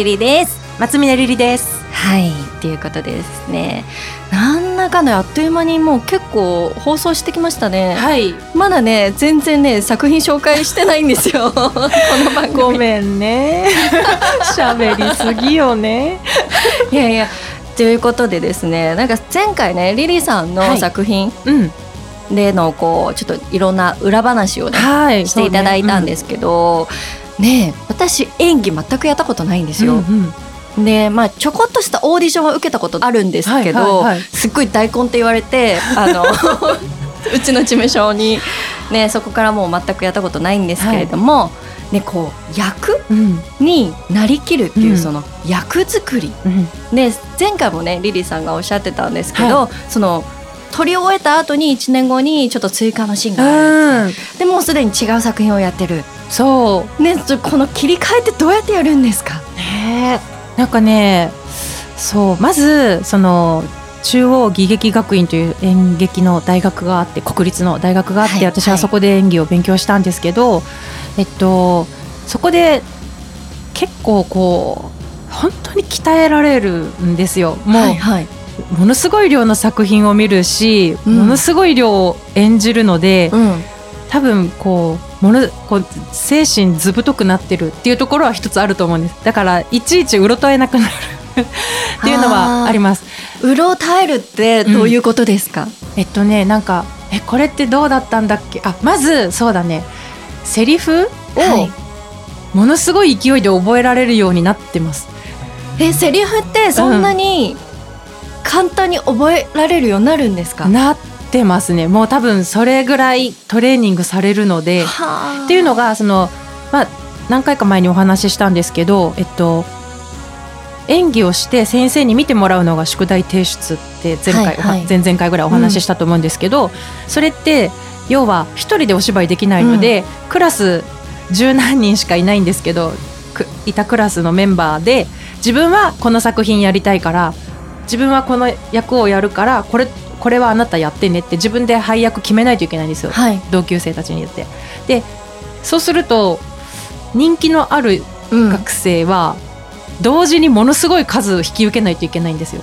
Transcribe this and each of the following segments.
ちりです。松峰りりです。はい。ということでですね。なんだかのあっという間にもう結構放送してきましたね。はい。まだね全然ね作品紹介してないんですよ。この番組。ごめんね。喋りすぎよね。いやいや。ということでですねなんか前回ねリリーさんの作品うん。でのこうちょっといろんな裏話をね、はい。していただいたんですけど、ねえ私演技全くやったことないんですよ。うんうん。でまあちょこっとしたオーディションは受けたことあるんですけど、はいはい。はいすっごい大根って言われて あのうちの事務所に、ね、そこからもう全くやったことないんですけれども、ね、こう役うん。になりきるっていう、うん。その役作り。うん。で前回もねリリーさんがおっしゃってたんですけど、はその撮り終えた後に1年後にちょっと追加のシーンがある、うん。でもうすでに違う作品をやってる、そね、ちょこの切り替えってどうやってやるんですか？うねなんかねそうまずその中央義劇学院という演劇の大学があって国立の大学があって、はい私はそこで演技を勉強したんですけど、えっとそこで結構こう本当に鍛えられるんですよ。もう、はいはい。ものすごい量の作品を見るし、うん。ものすごい量を演じるので、うん。多分こうものこう精神ずぶとくなってるっていうところは一つあると思うんです。だからいちいちうろたえなくなる。っていうのはあります。うろたえるってどういうことですか、えっとねなんかえこれってどうだったんだっけ？あまずそうだね。セリフをはい。ものすごい勢いで覚えられるようになってます、えセリフってそんなに簡単に覚えられるようになるんですか、なってますね。もう多分それぐらいトレーニングされるのではあ。っていうのがその、まあ、何回か前にお話ししたんですけど、えっと、演技をして先生に見てもらうのが宿題提出って前回、はいはい。前々回ぐらいお話ししたと思うんですけど、それって要は一人でお芝居できないので、クラス十何人しかいないんですけどくいたクラスのメンバーで自分はこの作品やりたいから自分はこの役をやるからこれこれはあなたやってねって自分で配役決めないといけないんですよ。はい、同級生たちに言って。でそうすると人気のあるうん、学生は同時にものすごい数引き受けないといけないんですよ、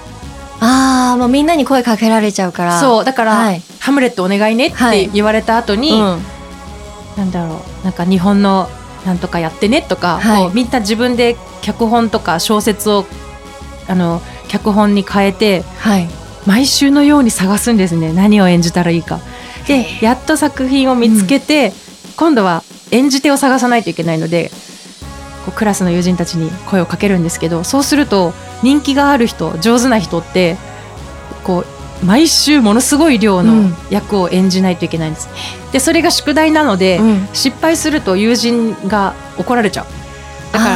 ああもうみんなに声かけられちゃうから。そうだから、はい。ハムレットお願いねっはい。て言われた後に、うん。なんだろうなんか日本のなんとかやってねとか、はい。みんな自分で脚本とか小説をあの脚本に変えてはい毎週のように探すんですね。何を演じたらいいか。でやっと作品を見つけて、今度は演じ手を探さないといけないのでこうクラスの友人たちに声をかけるんですけどそうすると人気がある人上手な人ってこう毎週ものすごい量のうん。役を演じないといけないんです。でそれが宿題なので、うん。失敗すると友人が怒られちゃう。だから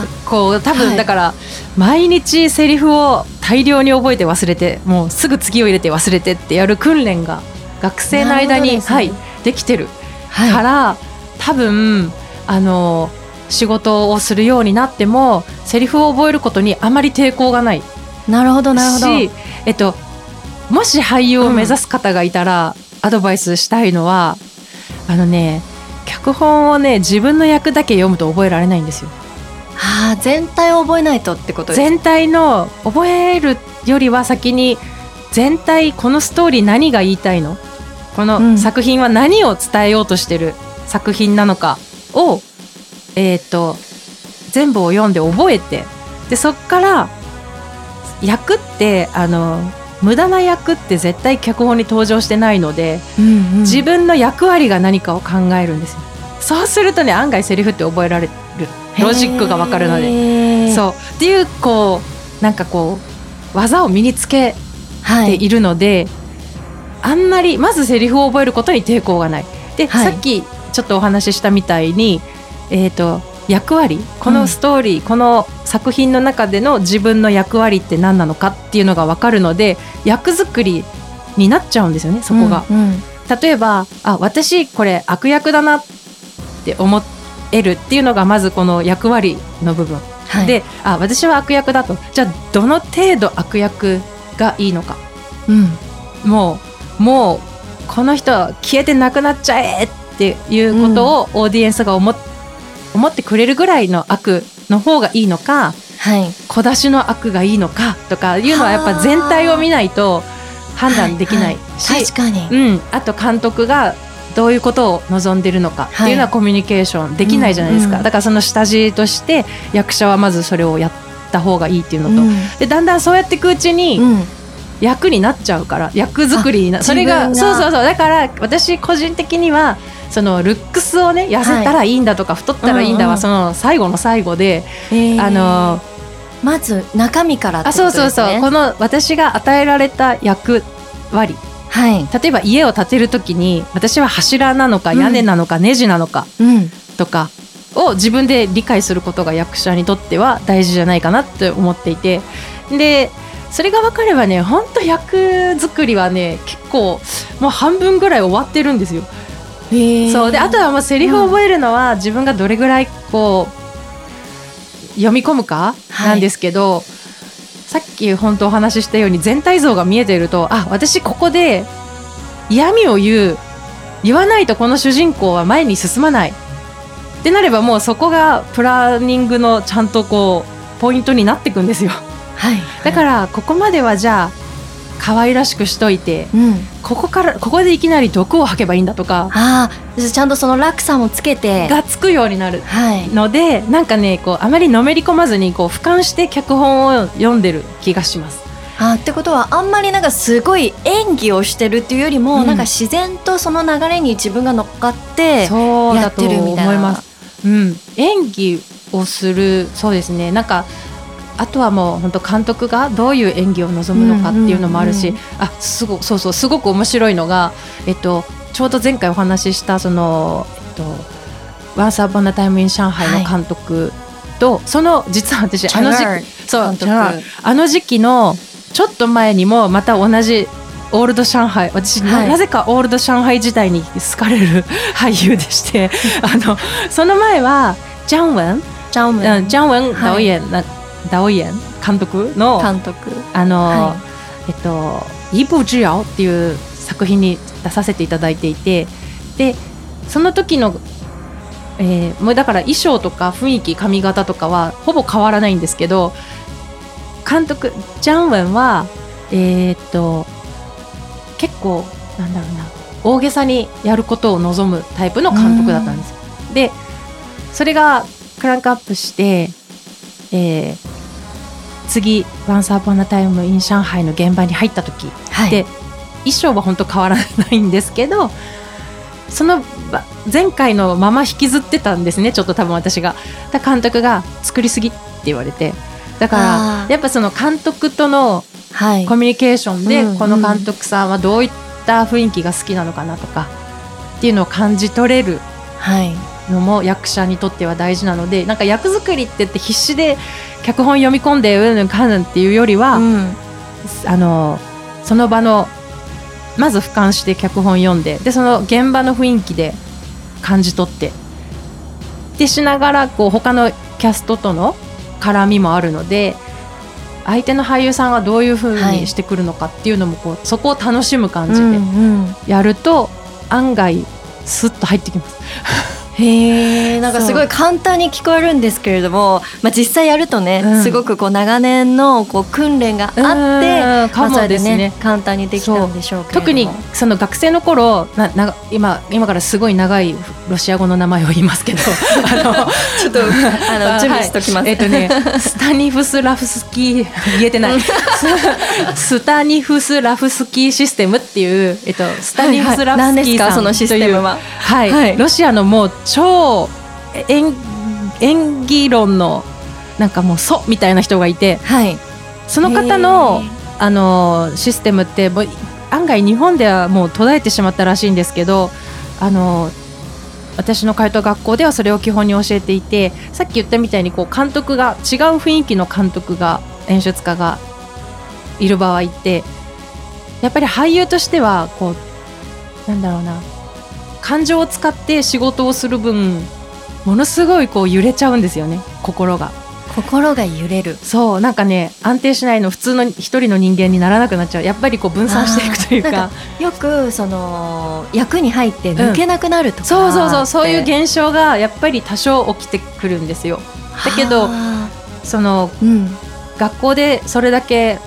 あこう多分、はい。だから毎日セリフを大量に覚えて忘れてもうすぐ次を入れて忘れてってやる訓練が学生の間に、ですね。はい、できてる。ーはい。から、多分あの仕事をするようになってもセリフを覚えることにあまり抵抗がない。なるほどなるほど。し、えっと、もし俳優を目指す方がいたら、アドバイスしたいのはあのね脚本をね自分の役だけ読むと覚えられないんですよ。あー全体を覚えないとってこと全体の覚えるよりは先に全体このストーリー何が言いたいの？こうん。の作品は何を伝えようとしてる作品なのかを、えー、と全部を読んで覚えてでそっから役ってあの無駄な役って絶対脚本に登場してないので、うんうん。自分の役割が何かを考えるんですよ。そうするとね案外セリフって覚えられるロジックがわかるので。でそう。っていうこうなんかこう技を身につけはい。ているので、あんまりまずセリフを覚えることに抵抗がない。で、はい。さっきちょっとお話ししたみたいに、えー、と役割。このストーリー、この作品の中での自分の役割って何なのかっていうのが分かるので役作りになっちゃうんですよねそこが。うんうん。例えばあ私これ悪役だなって思えるっていうのがまずこの役割の部分。はい。であ私は悪役だと。じゃあどの程度悪役がいいのか。うん。もうもうこの人は消えてなくなっちゃえっていうことをオーディエンスが思っ思ってくれるぐらいの悪の方がいいのかはい。小出しの悪がいいのかとかいうのはやっぱ全体を見ないと判断できないし、はいはい。確かに、うん、あと監督がどういうことを望んでるのかっていうのはコミュニケーションできないじゃないですか、うんうんだからその下地として役者はまずそれをやった方がいいっていうのと、うん。でだんだんそうやっていくうちにうん。役になっちゃうから役作りになあそれがそうそうそう。だから私個人的にはそのルックスをね痩せたらいいんだとか、太ったらいいんだは、うんうんその最後の最後で、えー。あのまず中身からってあそうそうそう。この私が与えられた役割はい、例えば家を建てる時に私は柱なのかうん。屋根なのかネジなのかうん、とかを自分で理解することが役者にとっては大事じゃないかなって思っていて。でそれが分かればね本当役作りはね結構もう半分ぐらい終わってるんですよ。そう。であとはもうセリフを覚えるのは自分がどれぐらいこう読み込むかはいなんですけど、さっき本当お話ししたように全体像が見えているとあ私ここで嫌味を言う言わないとこの主人公は前に進まない。ってなればもうそこがプランニングのちゃんとこうポイントになっていくんですよ。はい、だからここまではじゃあ可愛らしくしといてうん、ここからここでいきなり毒を吐けばいいんだとかああちゃんとその落差もつけて。がつくようになる。はい。のでなんかねこうあまりのめり込まずにこう俯瞰して脚本を読んでる気がします。あーってことはあんまりなんかすごい演技をしてるっていうよりも、うん。なんか自然とその流れに自分が乗っかってそうだとやってるみたいな。思います。うん、演技をするそうですね。なんかあとはもう本当監督がどういう演技を望むのかっていうのもあるし、うんうんあすごそうそうすごく面白いのが、えっと、ちょうど前回お話ししたその、えっと「Once Upon a Time in Shanghai」の監督と、その実は私あの時期そうああの時期のちょっと前にもまた同じオールド上海私、なはい。なぜかオールド上海時代に好かれる 俳優でしてあのその前はジャンウェン、ジャンムうん、ジャンウェンはい導演、な導演監督の監督。あの、はえっと「イブ・ジュヤオ」っていう作品に出させていただいていてでその時の、えーもうだから衣装とか雰囲気髪型とかはほぼ変わらないんですけど監督ジャンウェンはえーっと結構なんだろうな大げさにやることを望むタイプの監督だったんです。よ。でそれがクランクアップして、えー次「Once Upon a Time in Shanghai」の現場に入った時。はい。で衣装は本当変わらないんですけどそのば前回のまま引きずってたんですねちょっと多分私が。だ監督が「作りすぎ」って言われて。だかあらー。やっぱその監督とのはい。コミュニケーションで、うん。この監督さんはどういった雰囲気が好きなのかなとかっていうのを感じ取れるはいのも役者にとっては大事なのでなんか役作りって言って必死で脚本読み込んでうんぬんかんぬんっていうよりは、うん。あのその場のまず俯瞰して脚本読んででその現場の雰囲気で感じ取ってでしながらこう他のキャストとの絡みもあるので相手の俳優さんがどういう風はい。にしてくるのかっていうのもこうそこを楽しむ感じうんでうん。やると案外スッと入ってきます。へえなんかすごい簡単に聞こえるんですけれども、まあ、実際やるとね、うん。すごくこう長年のこう訓練があって、かもでですね。ね簡単にできたんでしょうけ特にその学生の頃なな今今からすごい長いロシア語の名前を言いますけど あのちょっとあの準備しときます、はいえっ、とねスタニフスラフスキー言えてない。ス スタニフスラフスキーシステムっていう、えっと、スタニフスラフスキーさんはいはい。何ですかそのシステムは？はい、はい。ロシアのもう超演演技論のなんかもう祖みたいな人がいてはい。その方のあのシステムってもう案外日本ではもう途絶えてしまったらしいんですけどあの私の通った学校ではそれを基本に教えていてさっき言ったみたいにこう監督が違う雰囲気の監督が演出家がいる場合ってやっぱり俳優としてはこうなんだろうな感情を使って仕事をする分ものすごいこう揺れちゃうんですよね。心が。心が揺れる。そうなんかね安定しないの普通の一人の人間にならなくなっちゃう。やっぱりこう分散していくというか。よくその役に入って抜けなくなるとか、そうそうそうそういう現象がやっぱり多少起きてくるんですよ。だけどあ。そのうん。学校でそれだけ、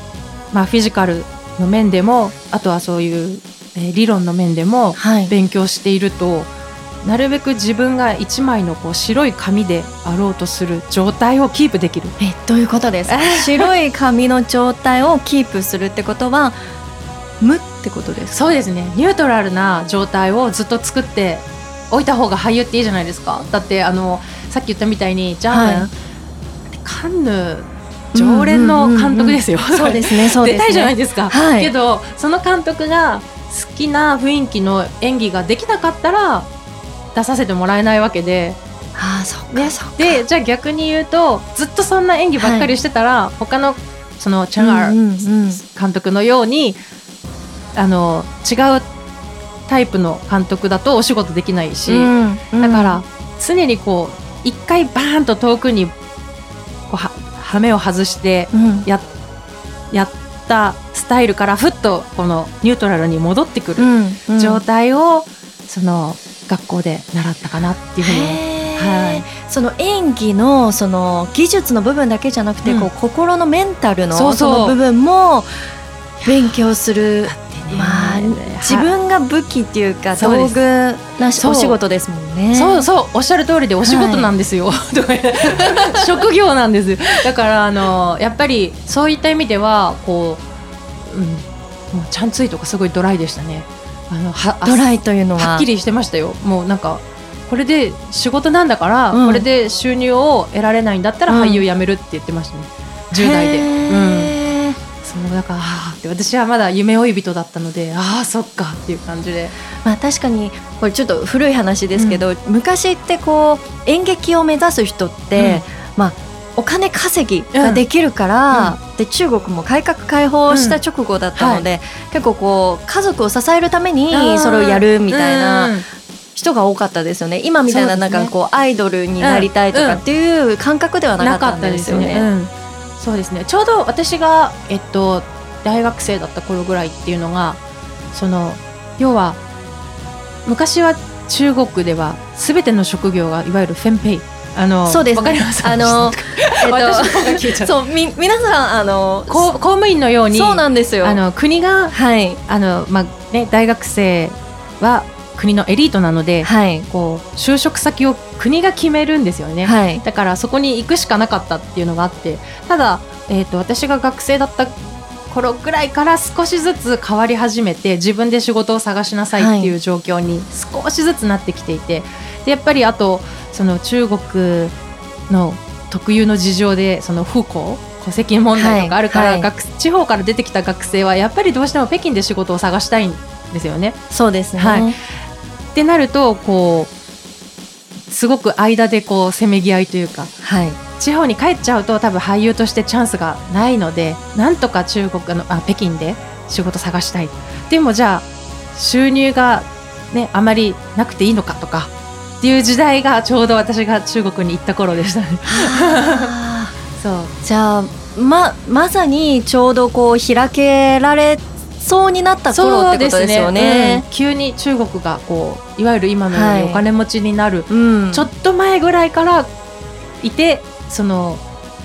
まあ、フィジカルの面でもあとはそういう、えー理論の面でもはい。勉強しているとなるべく自分が一枚のこう白い紙であろうとする状態をキープできる。えどういうことですか？白い紙の状態をキープするってことは無ってことですか？そうですね。ニュートラルな状態をずっと作っておいた方が俳優っていいじゃないですか。だってあのさっき言ったみたいにジャーマン、はい。カンヌ常連の監督ですよ、そうですねそうですね。出たいじゃないですか、はい。けどその監督が好きな雰囲気の演技ができなかったら出させてもらえないわけで。ああそっかね。そっか。でじゃあ逆に言うとずっとそんな演技ばっかりしてたら、他のそのチャンガーうんうんうん。監督のようにあの違うタイプの監督だとお仕事できないし、うんうん。だから常にこう一回バーンと遠くにこうは羽目を外してうん。ややったスタイルからふっとこのニュートラルに戻ってくるうん状態をその学校で習ったかなっていうふうに。はい。その演技のその技術の部分だけじゃなくて、うん。こう心のメンタルのその部分も勉強する。まあはい。自分が武器っていうか道具なお仕事ですもんね。そうそう。おっしゃる通りでお仕事なんですよ、とか言って職業なんですだからあのやっぱりそういった意味ではこう、うん、もうちゃんついとかすごいドライでしたね。あのはドライというのは？はっきりしてましたよ。もうなんかこれで仕事なんだから、うん。これで収入を得られないんだったらうん。俳優辞めるって言ってましたね、10代で、うん、そうだからあーって私はまだ夢追い人だったのでああそっかっていう感じで。まあ確かにこれちょっと古い話ですけど、昔ってこう演劇を目指す人って、まあお金稼ぎができるから、で中国も改革開放した直後だったので、結構こう家族を支えるためにそれをやるみたいなうん人が多かったですよね。今みたいななんかこうアイドルになりたいとかっていう感覚ではなかったんですよね。うん。そうですね。ちょうど私が、えっと、大学生だった頃ぐらいっていうのがその要は昔は中国では全ての職業がいわゆるフェンペイあのそうですね。わかります。あの えっとそうみ皆さんあのこう公務員のようにそうなんですよ。あの国がはい。あの、まあね、大学生は国のエリートなので、はい。こう就職先を国が決めるんですよね。はい。だからそこに行くしかなかったっていうのがあってただ、えー、と私が学生だった頃ぐらいから少しずつ変わり始めて自分で仕事を探しなさいっていう状況に少しずつなってきていてでやっぱりあとその中国の特有の事情でその不幸戸籍問題とかあるから、はいはい学地方から出てきた学生はやっぱりどうしても北京で仕事を探したいんですよね。そうですね。はいってなるとこうすごく間でこうせめぎ合いというかはい地方に帰っちゃうと多分俳優としてチャンスがないのでなんとか中国あのあ北京で仕事探したいでもじゃあ収入がねあまりなくていいのかとかっていう時代がちょうど私が中国に行った頃でしたね。あ そう。ーじゃあままさにちょうどこう開けられそうになった頃ってことですよね。うん。急に中国がこういわゆる今のようはいにお金持ちになる、うん。ちょっと前ぐらいからいてその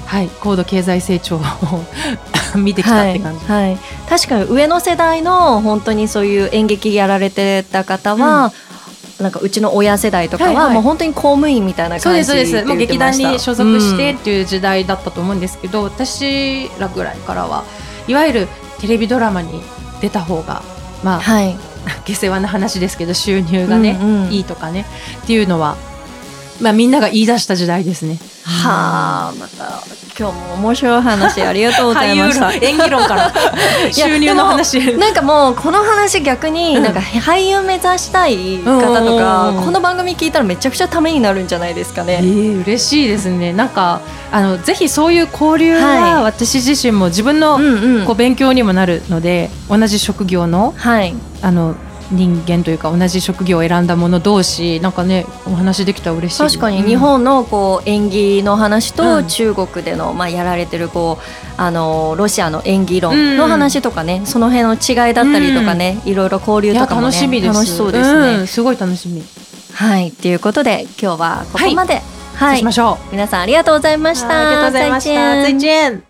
はい高度経済成長を 見てきたって感じ、はいはい、確かに上の世代の本当にそういう演劇やられてた方は、なんかうちの親世代とかは、はいはい。もう本当に公務員みたいなそう感じですそうです。もう劇団に所属してっうんていう時代だったと思うんですけど、私らぐらいからはいわゆるテレビドラマに出た方がまあはい。下世話な話ですけど収入がね、うんうん。いいとかねっていうのはまあみんなが言い出した時代ですね。はあまた今日も面白い話ありがとうございました。俳優論演技論から。収入の話。なんかもうこの話逆にうん。なんか俳優目指したい方とかうん。この番組聞いたらめちゃくちゃためになるんじゃないですかえね。ー、嬉しいですね。なんかあのぜひそういう交流ははい。私自身も自分のこう勉強にもなるので、同じ職業のはい。あの人間というか同じ職業を選んだ者同士なんかねお話できたら嬉しい確かに日本のこう演技の話うんと中国でのまあやられてるこうあのロシアの演技論の話とかねその辺の違いだったりとかねいろいろ交流とかもね楽しみです楽しそうですね。んすごい楽しみはいということで今日はここまで。はいそうしましょう。皆さんありがとうございました。ありがとうございました。再见。